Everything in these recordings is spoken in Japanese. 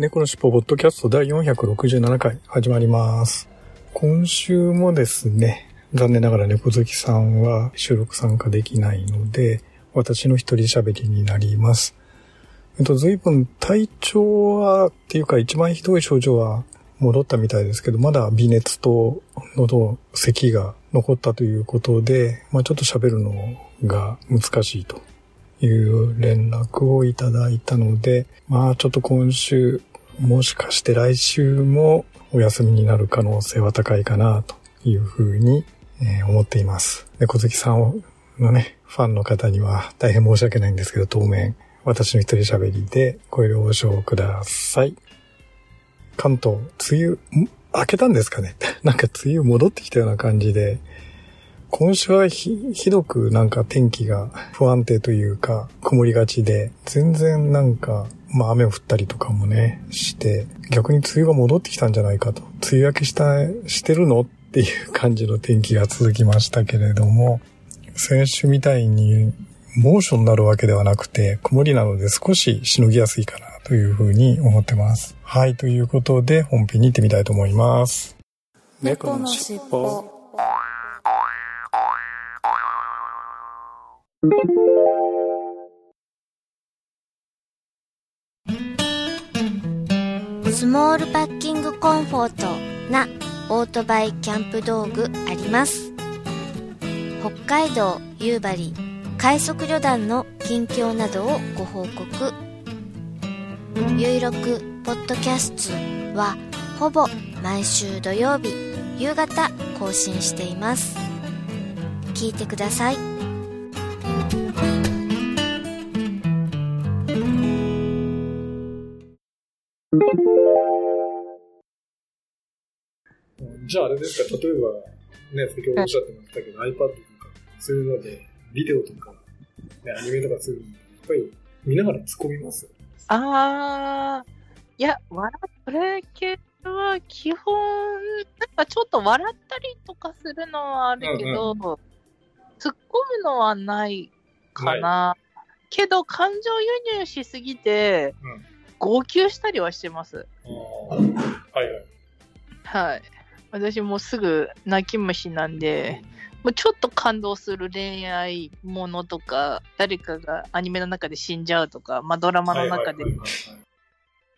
猫のしっぽポッドキャスト第467回始まります。今週もですね残念ながら猫好きさんは収録参加できないので私の一人喋りになります。えっと、随分体調は、っていうか一番ひどい症状は戻ったみたいですけど、まだ微熱と喉、咳が残ったということで、まあちょっと喋るのが難しいという連絡をいただいたので、まあちょっと今週、もしかして来週もお休みになる可能性は高いかなというふうに思っています。猫好きさんのね、ファンの方には大変申し訳ないんですけど、当面私の一人喋りでご了承ください。関東、梅雨、明けたんですかね？なんか梅雨戻ってきたような感じで、今週はひひどくなんか天気が不安定というか曇りがちで、全然なんか、まあ雨を降ったりとかもね、して、逆に梅雨が戻ってきたんじゃないかと。梅雨明けした、してるのっていう感じの天気が続きましたけれども、先週みたいに猛暑になるわけではなくて、曇りなので少ししのぎやすいかなというふうに思ってます。はい、ということで本編に行ってみたいと思います。猫のしっぽスモールパッキングコンフォートなオートバイキャンプ道具あります。北海道夕張快速旅団の近況などをご報告。ゆいろくポッドキャストはほぼ毎週土曜日夕方更新しています。聞いてください。じゃああれですか、例えば、ね、先ほどおっしゃってましたけど、iPad とか、そういうので、ビデオとか、ね、アニメとかするの、やっぱり見ながら突っ込みます？あー、いや、笑っ、それ系は基本、なんかちょっと笑ったりとかするのはあるけど、突っ込むのはないかな。けど、感情輸入しすぎて、うん号泣したりはしてます。はいはい。はい。私もうすぐ泣き虫なんで、もうちょっと感動する恋愛ものとか、誰かがアニメの中で死んじゃうとか、まあドラマの中で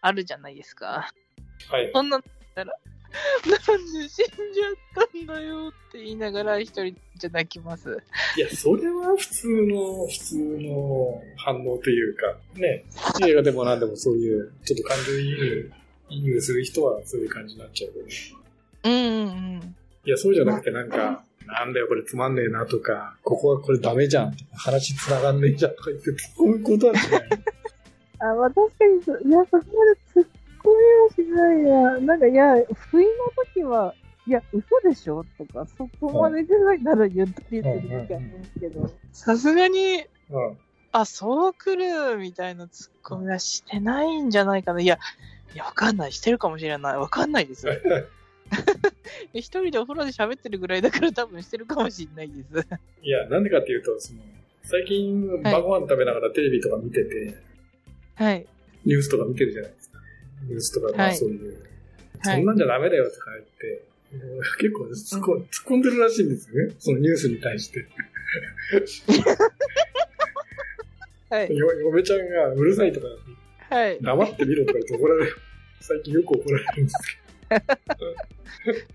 あるじゃないですか。はいはい。そんなのったら、なんで死んじゃったんだよって言いながら一人じゃ泣きます。いや、それは普通の、普通の反応というか、ね、映画でも何でもそういう、ちょっと感情移入、移入する人はそういう感じになっちゃうよね。うんうんうん。いや、そうじゃなくてなんか、なんだよこれつまんねえなとか、ここはこれダメじゃん、話繋がんねえじゃんとか言って突っ込むことはしない。あ、まあ確かにそ、いや、そこまで突っ込みはしないや。なんか、いや、不意の時は、いや、嘘でしょとか、そこまでぐらいなら言ったりする時ありますけど。さすがに、うん。あ、そう来るみたいなツッコミはしてないんじゃないかな。いや、いや、わかんない。してるかもしれない。わかんないです。一人でお風呂で喋ってるぐらいだから多分してるかもしれないです。いや、なんでかっていうと、その、最近晩ご飯食べながらテレビとか見てて、はい。ニュースとか見てるじゃないですか。ニュースとか、まあはいそういう、はいそんなんじゃダメだよとか言って、結構突っ込,、突っ込んでるらしいんですよね。そのニュースに対して。はい。よ嫁ちゃんがうるさいとか、はい。黙ってみろとか言って怒られる。最近よく怒られるんです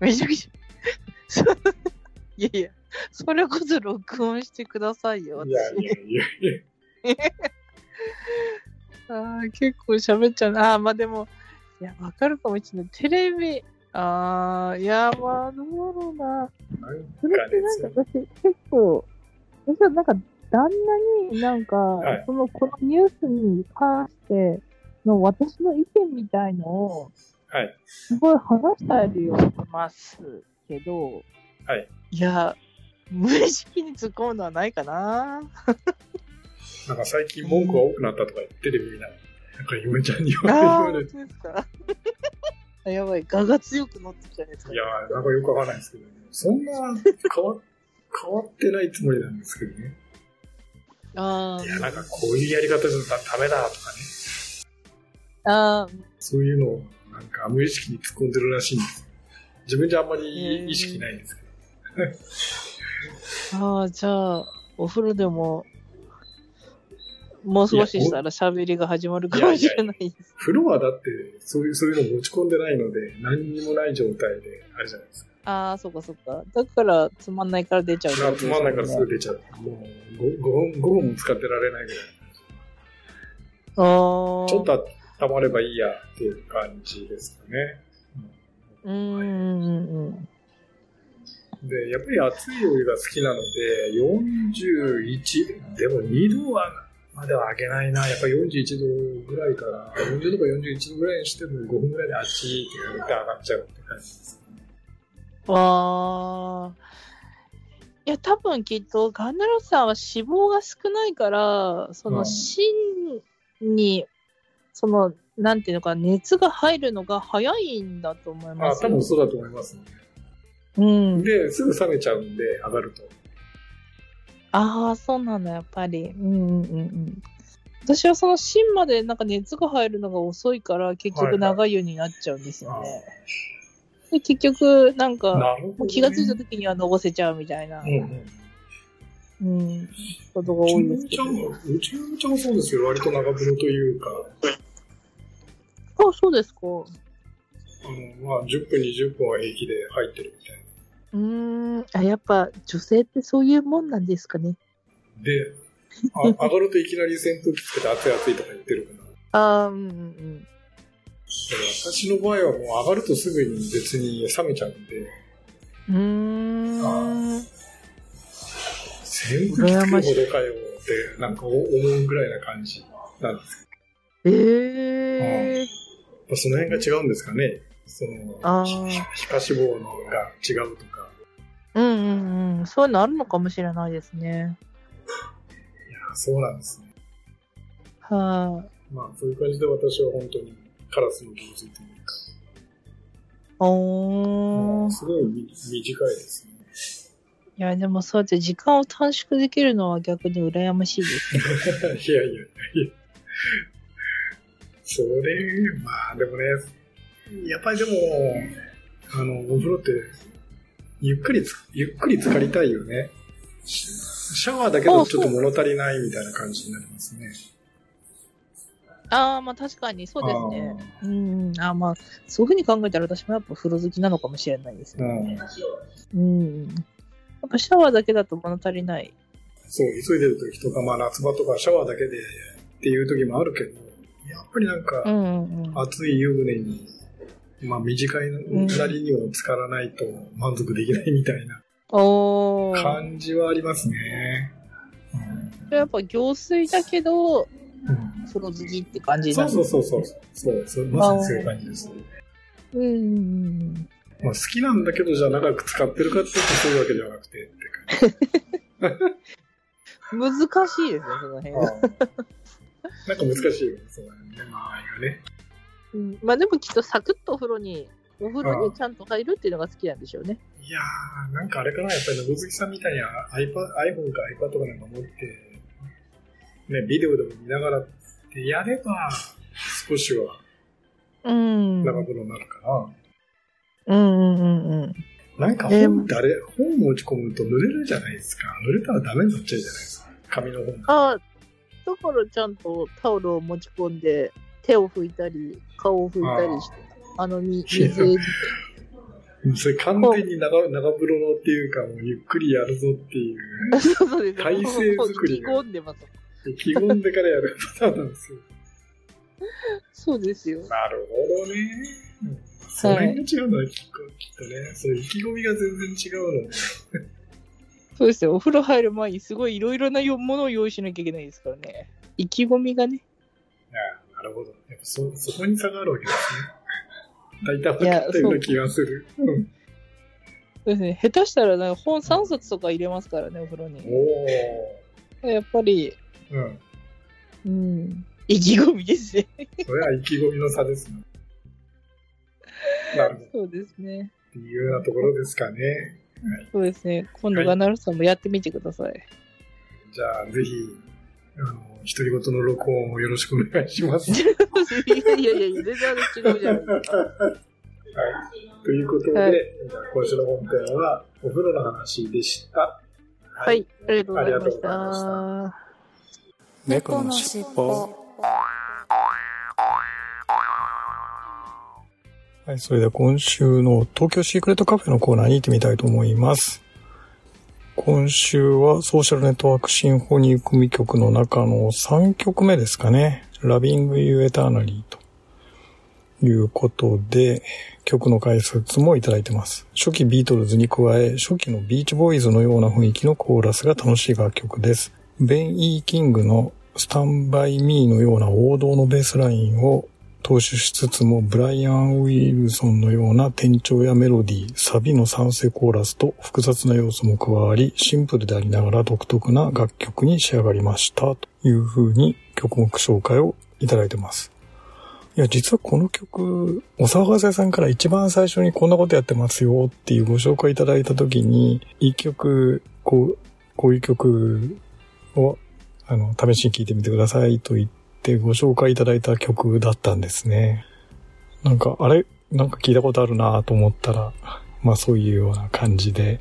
めちゃくちゃ。いやいや、それこそ録音してくださいよ。けど。いやいやいやいや。あー結構喋っちゃうな。あーまあでも、いや、わかるかもしれない。テレビ、ああ、いや、まあ、どうだろうな。それってなんか私、結構、私はなんか、旦那になんか、はいその、このニュースに関して、の私の意見みたいのを、はい。すごい話したりはしますけど、はい。いや、無意識に突っ込むのはないかな。なんか最近文句が多くなったとかテレビ見ながら、なんかゆめちゃんに言ああ、われて、本当ですか。やばい、我が強く乗ってきたやついやー、なんかよくわかんないですけど、そんな変わ変わってないつもりなんですけどね。あいや、なんかこういうやり方じゃダメだとかね、あ、あそういうのをなんか無意識に突っ込んでるらしいんですよ。自分じゃあんまり意識ないんですけど。あ、ああ、じゃあ、お風呂でも、もう少ししたら喋りが始まるかもしれないです。風呂はだって、そういう、そういうの持ち込んでないので、何にもない状態で、あれじゃないですか。ああ、そっかそっか。だから、つまんないから出ちゃうってまあつことですよねまんないからすぐ出ちゃう。もう 5, 5分、5分も使ってられないぐらい。ああ。ちょっと溜まればいいやっていう感じですかね。うーん、うん、うん。で、やっぱり熱いお湯が好きなので、41、でも2度は、までは上げないな。やっぱり41度ぐらいから、40度か41度ぐらいにしても5分ぐらいであっちって上がっちゃうって感じです。わあ。いや、多分きっと、ガンダロスさんは脂肪が少ないから、そのうん芯に、その、なんていうのか、熱が入るのが早いんだと思いあます。多分そうだと思いますね。うん。で、すぐ冷めちゃうんで、上がると。ああ、そうなんだ、やっぱり。うんうんうんうん。私はその芯までなんか熱が入るのが遅いから、結局長湯になっちゃうんですよね。で、結局、なんか、ね。気がついた時にはのぼせちゃうみたいな、うんうん。うん、ことが多いですけどうちのちゃんもそうですよ。割と長風呂というか、あ、そうですか。あの、まあ、10分、20分は平気で入ってるみたいな。うーん。あ、やっぱ女性ってそういうもんなんですかね。で、あ 上がるといきなり扇風機つけて熱い熱いとか言ってるから。ああ、うんうんうん。で私の場合はもう上がるとすぐに別に冷めちゃうんで、うーん。扇風機つけるほどかよってなんか思うぐらいな感じなんですええけど、その辺が違うんですかね。その、皮下脂肪のが違うとか。うんうんうん。そういうのあるのかもしれないですね。いや、そうなんですね。はまあ、そういう感じで私は本当にカラスの行水というか、い、おー。すごいみ短いですね。いや、でもそうやって時間を短縮できるのは逆に羨ましいです いやいやいや。それ、まあでもね、やっぱりでも、あの、お風呂って、ゆっくりつ、ゆっくり浸かりたいよね。シシャワーだけだとちょっと物足りないみたいな感じになりますね。ああ、まあ確かにそうですね。うん。あーまあ、そういうふうに考えたら私もやっぱ風呂好きなのかもしれないですうね。ん。うん。やっぱシャワーだけだと物足りない。そう、急いでる時とか、まあ夏場とかシャワーだけでっていう時もあるけど、やっぱりなんか、うんうんうん。熱い湯船に、まあ短いなりにも浸からないと満足できないみたいな。感じはありますね。やっぱ行水だけど、うん風呂好きって感じそうなんですそうそうそう。そう、そうまさにそういう感じです。うんうんうん。まあ、好きなんだけど、じゃあ長く使ってるかって言うとそういうわけではなくてって感 難しいですね、その辺じ。は。なんか難しいよね、その辺ね、間合いがね。うん、まあでもきっとサクッとお風呂に、お風呂にちゃんと入るっていうのが好きなんでしょうね。いやー、なんかあれかな、やっぱり、のぼずきさんみたいに iPad iPhone か iPad とかなんか持って、ね、ビデオでも見ながらってやれば、少しはうん。長風呂になるかうんうんうんうん。な。なんか本ってあれ、本持ち込むと濡れるじゃないですか。濡れたらダメになっちゃうじゃないですか。紙の本が。ああ、だからちゃんとタオルを持ち込んで、手を拭いたり、顔を拭いたりして、あの、み水それ完全に長長風呂のっていうか、もうゆっくりやるぞっていう、そうです体勢作りが込んでます。意気込んでからやるパターンなんですよ。そうですよ。なるほどね。うんそれが違うのはきっとね、そ意気込みが全然違うの。そうですよ。お風呂入る前にすごいいろいろなものを用意しなきゃいけないですからね。意気込みがね。なるるほど。やっぱそ、そこに差があるわけですね。大体分かったような気がする。うんそうですね。下手したらなんか本3冊とか入れますからね、お風呂に。おやっぱり、ー。うん。うん。意気込みですね。それは意気込みの差ですね。なるほど。っそうですね。ていうようなところですかね。そうですね。今度ガナルさんもやってみてください。じゃあ、ぜひ、あの、独り言の録音をよろしくお願いします。いやいやいや、全然違うじゃないですか。はい。ということで、はい今週の本編はお風呂の話でした。ははい、ありがとうございました。猫のしっぽはい、それでは今週の東京シークレットカフェのコーナーに行ってみたいと思います。今週はソーシャルネットワークシンフォニー組曲の中の3曲目ですかね。Loving You Eternally ということで、曲の解説もいただいてます。初期ビートルズに加え、初期のビーチボーイズのような雰囲気のコーラスが楽しい楽曲です。ベン・イー・キングのスタンバイ・ミーのような王道のベースラインを踏襲しつつも、ブライアン・ウィルソンのような転調やメロディー、サビの賛成コーラスと複雑な要素も加わり、シンプルでありながら独特な楽曲に仕上がりました。という風に曲目紹介をいただいてます。いや、実はこの曲、お騒がせさんから一番最初にこんなことやってますよっていうご紹介いただいたときに、一曲、こう、こういう曲を、あの、試しに聴いてみてくださいと言ってご紹介いただいた曲だったんですね。なんか、あれ？なんか聞いたことあるなと思ったら、まあそういうような感じで、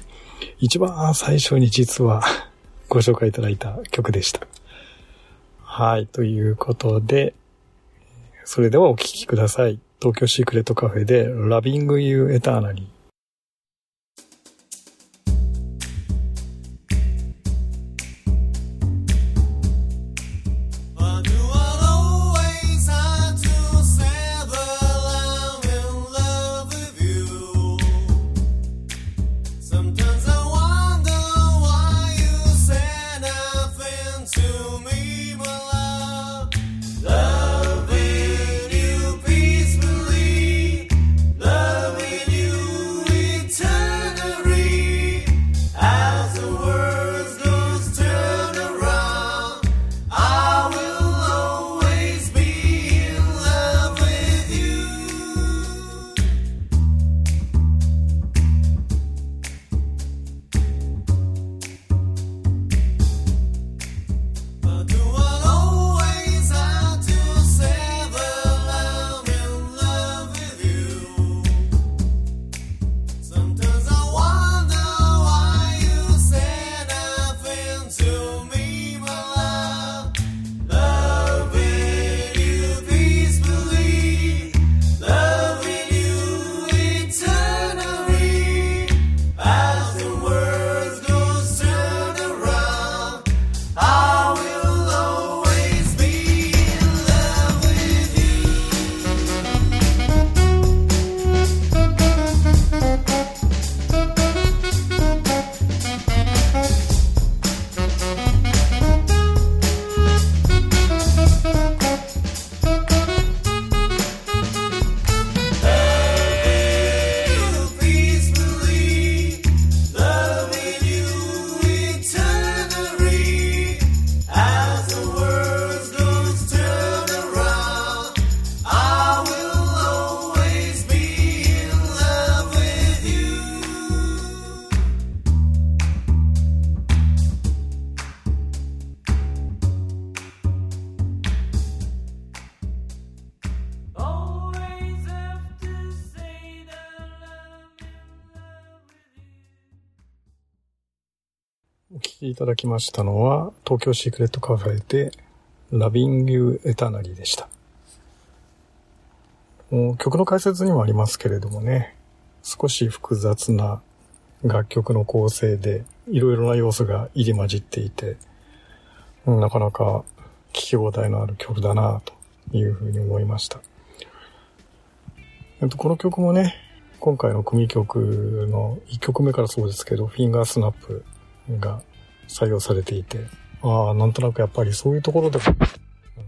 一番最初に実は ご紹介いただいた曲でした。はい、ということで、それではお聴きください。東京シークレットカフェで Loving You Eternally。いただきましたのは、東京シークレットカフェで Loving You Eternally でした。曲の解説にもありますけれどもね、少し複雑な楽曲の構成で、いろいろな要素が入り混じっていて、なかなか聴き応えのある曲だなというふうに思いました。えっと、この曲もね、今回の組曲の1曲目からそうですけど、フィンガースナップが採用されていて、ああ、なんとなくやっぱりそういうところでも、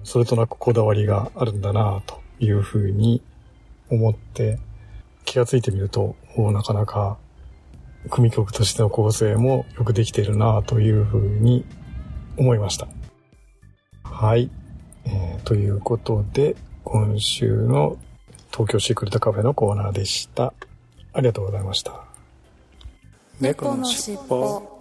それとなくこだわりがあるんだなというふうに思って、気がついてみると、なかなか組曲としての構成もよくできているなというふうに思いました。はい。えーということで、今週の東京シークレットカフェのコーナーでした。ありがとうございました。猫のしっぽ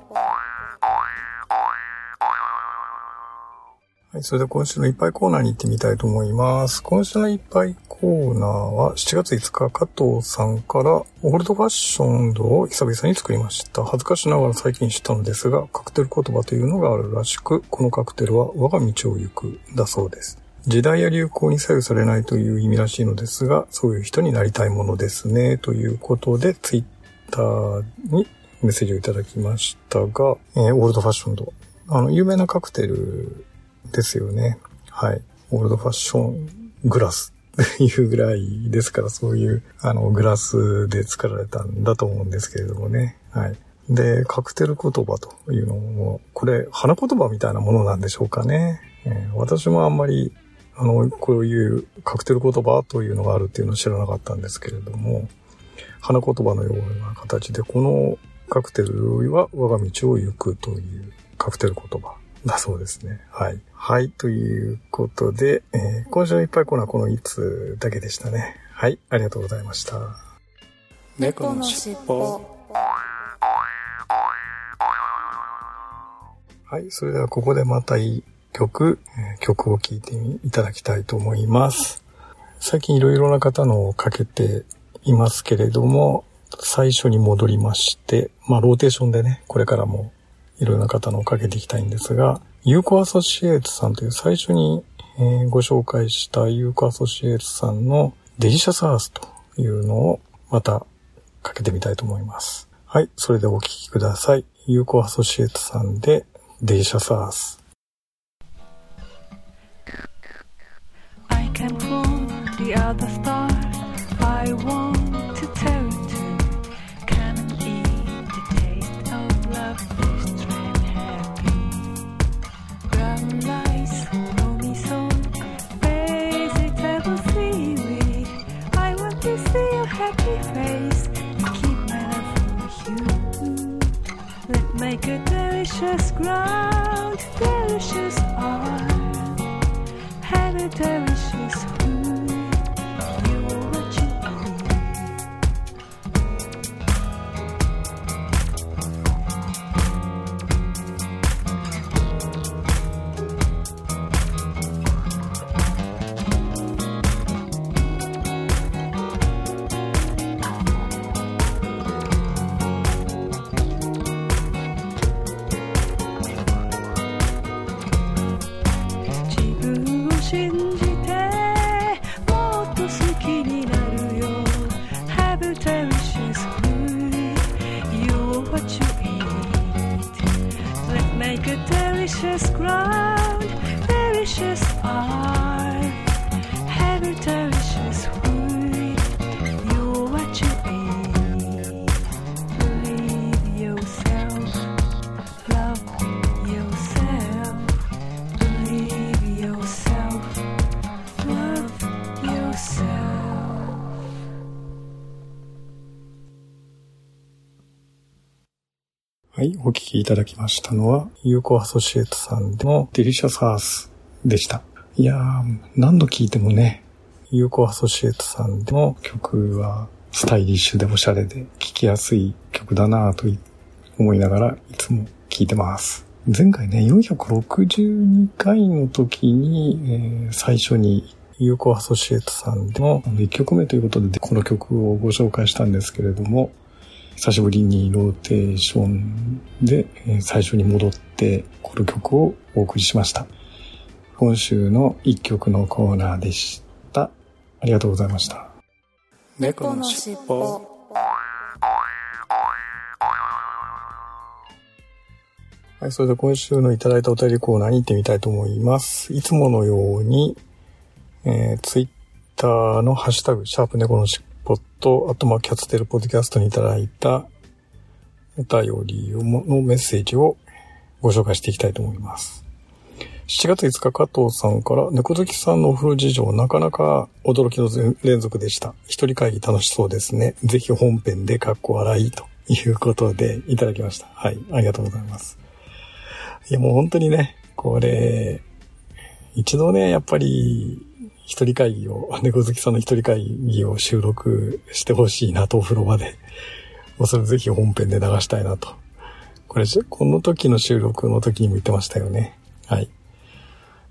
はい、それでは今週のいっぱいコーナーに行ってみたいと思います。今週のいっぱいコーナーは7月5日加藤さんからオールドファッションドを久々に作りました。恥ずかしながら最近知ったのですが、カクテル言葉というのがあるらしく、このカクテルは我が道を行くだそうです。時代や流行に左右されないという意味らしいのですが、そういう人になりたいものですね。ということで、ツイッターにメッセージをいただきましたが、えーオールドファッションド。あの、有名なカクテルですよね。はい。オールドファッショングラスっていうぐらいですから、そういう、あの、グラスで作られたんだと思うんですけれどもね。はい。で、カクテル言葉というのも、これ、花言葉みたいなものなんでしょうかね。えー私もあんまり、あの、こういうカクテル言葉というのがあるっていうのを知らなかったんですけれども、花言葉のような形で、このカクテルは我が道を行くというカクテル言葉だそうですね。はい。はい。ということで、えー今週のいっぱいコーナーこの1つだけでしたね。はい。ありがとうございました。猫のしっぽはい。それではここでまた一曲、えー曲を聴いていただきたいと思います。最近いろいろな方のをかけていますけれども、最初に戻りまして、まあローテーションでね、これからもいろいろな方のをかけていきたいんですが、ユーコアソシエイツさんという最初に、えーご紹介したユーコアソシエイツさんの Delicious Earth というのをまたかけてみたいと思います。はい。それでお聴きください。ユーコアソシエイツさんで Delicious Earth。I came from the other star. precious cry. お聞きいただきましたのは、ユーコアソシエイトさんの Delicious Earth でした。いやー、何度聴いてもね、ユーコアソシエイトさんの曲はスタイリッシュでおしゃれで聴きやすい曲だなぁと思いながらいつも聴いてます。前回ね、462回の時に、えー最初にユーコアソシエイトさんの1曲目ということでこの曲をご紹介したんですけれども、久しぶりにローテーションでえー最初に戻ってこの曲をお送りしました。今週の一曲のコーナーでした。ありがとうございました。猫のしっぽはい、それで今週のいただいたお便りコーナーに行ってみたいと思います。いつものように、えー、ツイッターのハッシュタグ、シャープ猫のしっぽと、あとまあキャツテルポッドキャストにいただいたお便りをのメッセージをご紹介していきたいと思います。7月5日加藤さんから、猫好きさんのお風呂事情、なかなか驚きの連続でした。一人会議楽しそうですね。ぜひ本編でカッコ笑いということでいただきました。はい、ありがとうございます。いや、もう本当にね、これ、一度ね、やっぱり、一人会議を、猫好きさんの一人会議を収録してほしいなと、お風呂場で。もうそれぜひ本編で流したいなと。これ、この時の収録の時にも言ってましたよね。はい。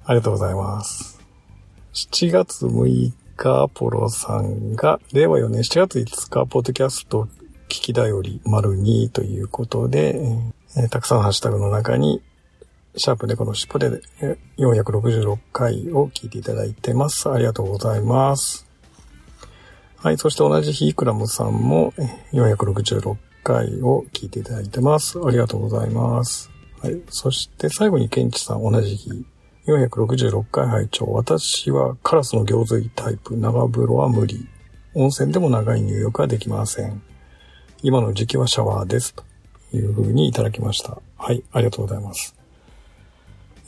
ありがとうございます。7月6日、ポロさんが、令和4年7月5日、ポッドキャスト聞きだより丸2ということで、えーたくさんハッシュタグの中に、シャープ猫の尻尾で466回を聞いていただいてます。ありがとうございます。はい。そして同じ日、クラムさんも466回を聞いていただいてます。ありがとうございます。はい。そして最後にケンチさん同じ日、466回拝聴私はカラスの行水タイプ、長風呂は無理。温泉でも長い入浴はできません。今の時期はシャワーです。という風にいただきました。はい。ありがとうございます。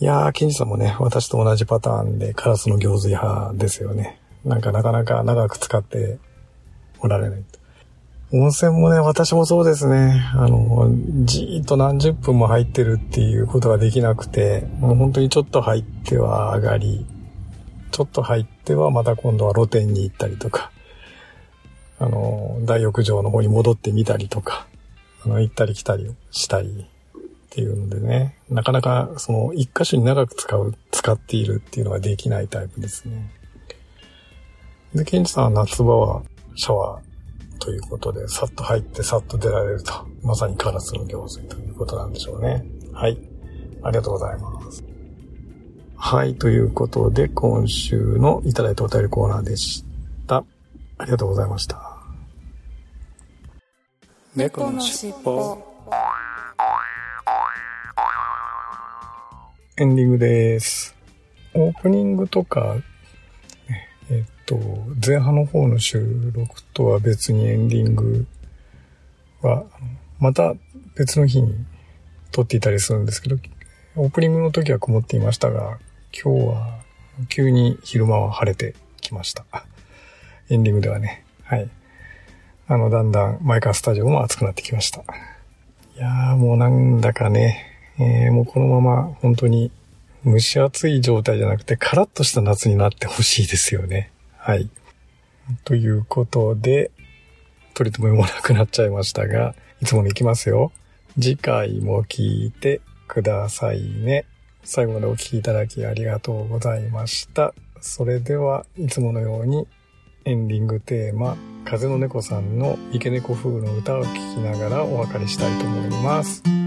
いやー、ケンジさんもね、私と同じパターンでカラスの行水派ですよね。なんかなかなか長く使っておられない。温泉もね、私もそうですね。あの、じーっと何十分も入ってるっていうことができなくて、もう本当にちょっと入っては上がり、ちょっと入ってはまた今度は露店に行ったりとか、あの、大浴場の方に戻ってみたりとか、あの、行ったり来たりしたりっていうのでね、なかなかその一箇所に長く使う、使っているっていうのができないタイプですね。で、ケンジさんは夏場はシャワーということで、さっと入ってさっと出られると、まさにカラスの行水ということなんでしょうね。はい。ありがとうございます。はい。ということで、今週のいただいたお便りコーナーでした。ありがとうございました。猫のしっぽエンディングです。オープニングとか、えっと、前半の方の収録とは別にエンディングは、また別の日に撮っていたりするんですけど、オープニングの時は曇っていましたが、今日は急に昼間は晴れてきました。エンディングではね、はい。あの、だんだんマイカースタジオも暑くなってきました。いやーもうなんだかね、えーもうこのまま本当に蒸し暑い状態じゃなくてカラッとした夏になってほしいですよね。はい。ということで、取り留めもなくなっちゃいましたが、いつものいきますよ。次回も聞いてくださいね。最後までお聞きいただきありがとうございました。それでは、いつものようにエンディングテーマ、風の猫さんの池猫風の歌を聴きながらお別れしたいと思います。